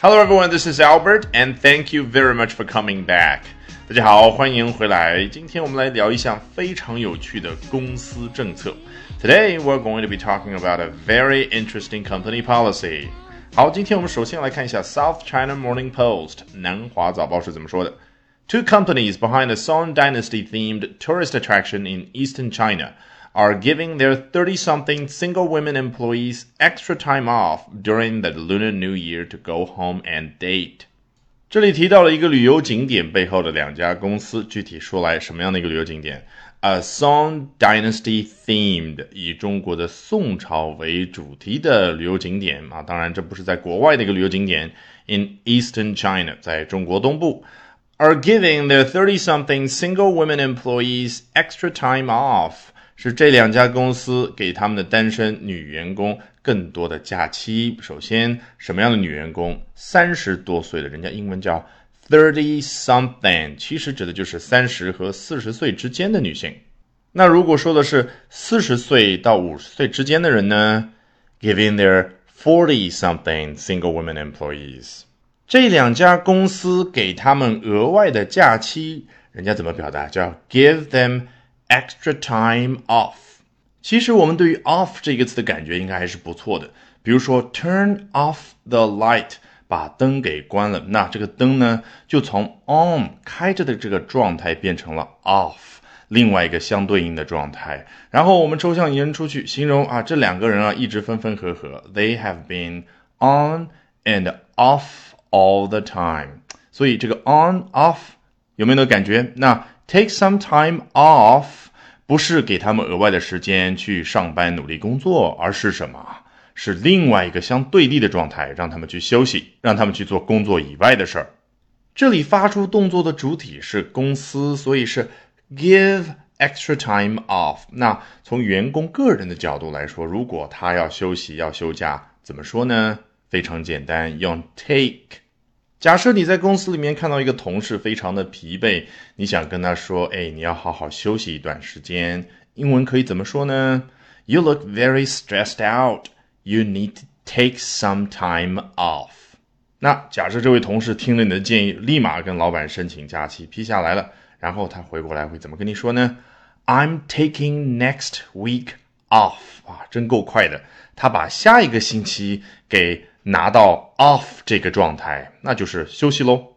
Hello everyone, this is Albert, and thank you very much for coming back. 大家好，欢迎回来。今天我们来聊一项非常有趣的公司政策。Today we're going to be talking about a very interesting company policy. 好，今天我们首先来看一下 South China Morning Post 南华早报是怎么说的。Two companies behind a Song Dynasty themed tourist attraction in eastern China are giving their 30 something single women employees extra time off during the Lunar New Year to go home and date. 这里提到了一个旅游景点背后的两家公司，具体说来，什么样的一个旅游景点？A Song Dynasty themed，以中国的宋朝为主题的旅游景点啊，当然这不是在国外的一个旅游景点，in Eastern China，在中国东部。Are giving their thirty-something single women employees extra time off 是这两家公司给他们的单身女员工更多的假期。首先，什么样的女员工？三十多岁的，人家英文叫 thirty something，其实指的就是三十和四十岁之间的女性。那如果说的是四十岁到五十岁之间的人呢？Giving their forty something single women employees，这两家公司给他们额外的假期，人家怎么表达？叫 give them。Extra time off。其实我们对于 off 这个词的感觉应该还是不错的。比如说 turn off the light，把灯给关了，那这个灯呢就从 on 开着的这个状态变成了 off，另外一个相对应的状态。然后我们抽象延伸出去，形容啊这两个人啊一直分分合合，they have been on and off all the time。所以这个 on off 有没有那感觉？那 take some time off。不是给他们额外的时间去上班努力工作，而是什么？是另外一个相对立的状态，让他们去休息，让他们去做工作以外的事儿。这里发出动作的主体是公司，所以是 give extra time off。那从员工个人的角度来说，如果他要休息要休假，怎么说呢？非常简单，用 take。假设你在公司里面看到一个同事非常的疲惫，你想跟他说：“哎，你要好好休息一段时间。”英文可以怎么说呢？You look very stressed out. You need to take some time off. 那假设这位同事听了你的建议，立马跟老板申请假期批下来了，然后他回过来会怎么跟你说呢？I'm taking next week off. 啊，真够快的，他把下一个星期给。拿到 off 这个状态，那就是休息喽。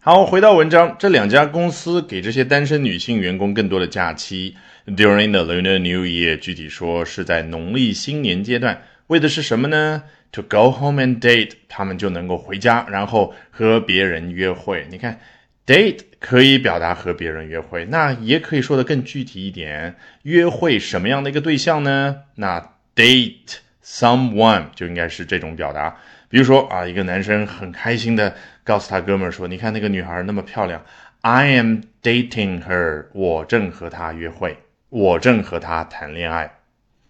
好，回到文章，这两家公司给这些单身女性员工更多的假期。During the Lunar New Year，具体说是在农历新年阶段，为的是什么呢？To go home and date，他们就能够回家，然后和别人约会。你看，date 可以表达和别人约会，那也可以说的更具体一点，约会什么样的一个对象呢？那 date。Someone 就应该是这种表达，比如说啊，一个男生很开心的告诉他哥们说：“你看那个女孩那么漂亮，I am dating her，我正和她约会，我正和她谈恋爱。”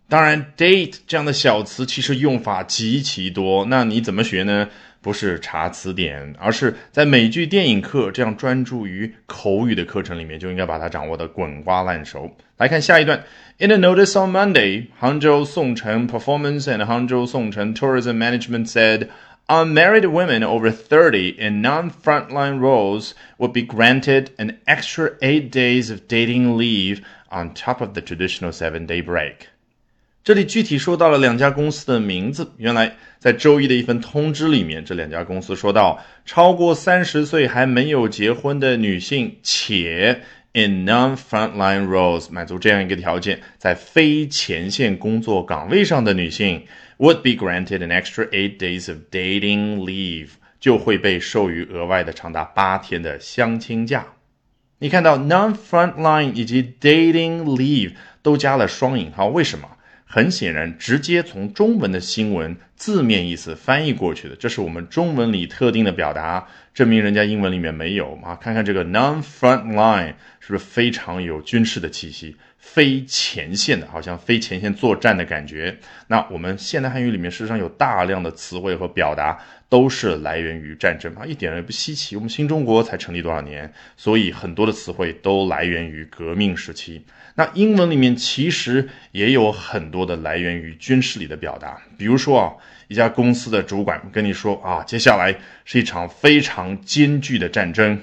当然，date 这样的小词其实用法极其多，那你怎么学呢？不是查词典，而是在美剧、电影课这样专注于口语的课程里面，就应该把它掌握的滚瓜烂熟。来看下一段。In a notice on Monday, Hangzhou Songcheng Performance and Hangzhou Songcheng Tourism Management said unmarried women over 30 in non-frontline roles would be granted an extra eight days of dating leave on top of the traditional seven-day break. 这里具体说到了两家公司的名字。原来在周一的一份通知里面，这两家公司说到，超过三十岁还没有结婚的女性，且 in non-frontline roles 满足这样一个条件，在非前线工作岗位上的女性，would be granted an extra eight days of dating leave，就会被授予额外的长达八天的相亲假。你看到 non-frontline 以及 dating leave 都加了双引号，为什么？很显然，直接从中文的新闻字面意思翻译过去的，这是我们中文里特定的表达，证明人家英文里面没有啊。看看这个 non-front line 是不是非常有军事的气息？非前线的，好像非前线作战的感觉。那我们现代汉语里面事实上有大量的词汇和表达都是来源于战争啊，一点也不稀奇。我们新中国才成立多少年，所以很多的词汇都来源于革命时期。那英文里面其实也有很多的来源于军事里的表达，比如说啊一家公司的主管跟你说啊，接下来是一场非常艰巨的战争。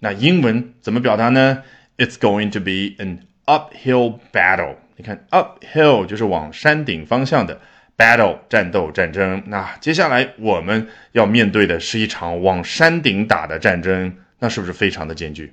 那英文怎么表达呢？It's going to be an uphill battle。你看，uphill 就是往山顶方向的 battle 战斗战争。那接下来我们要面对的是一场往山顶打的战争，那是不是非常的艰巨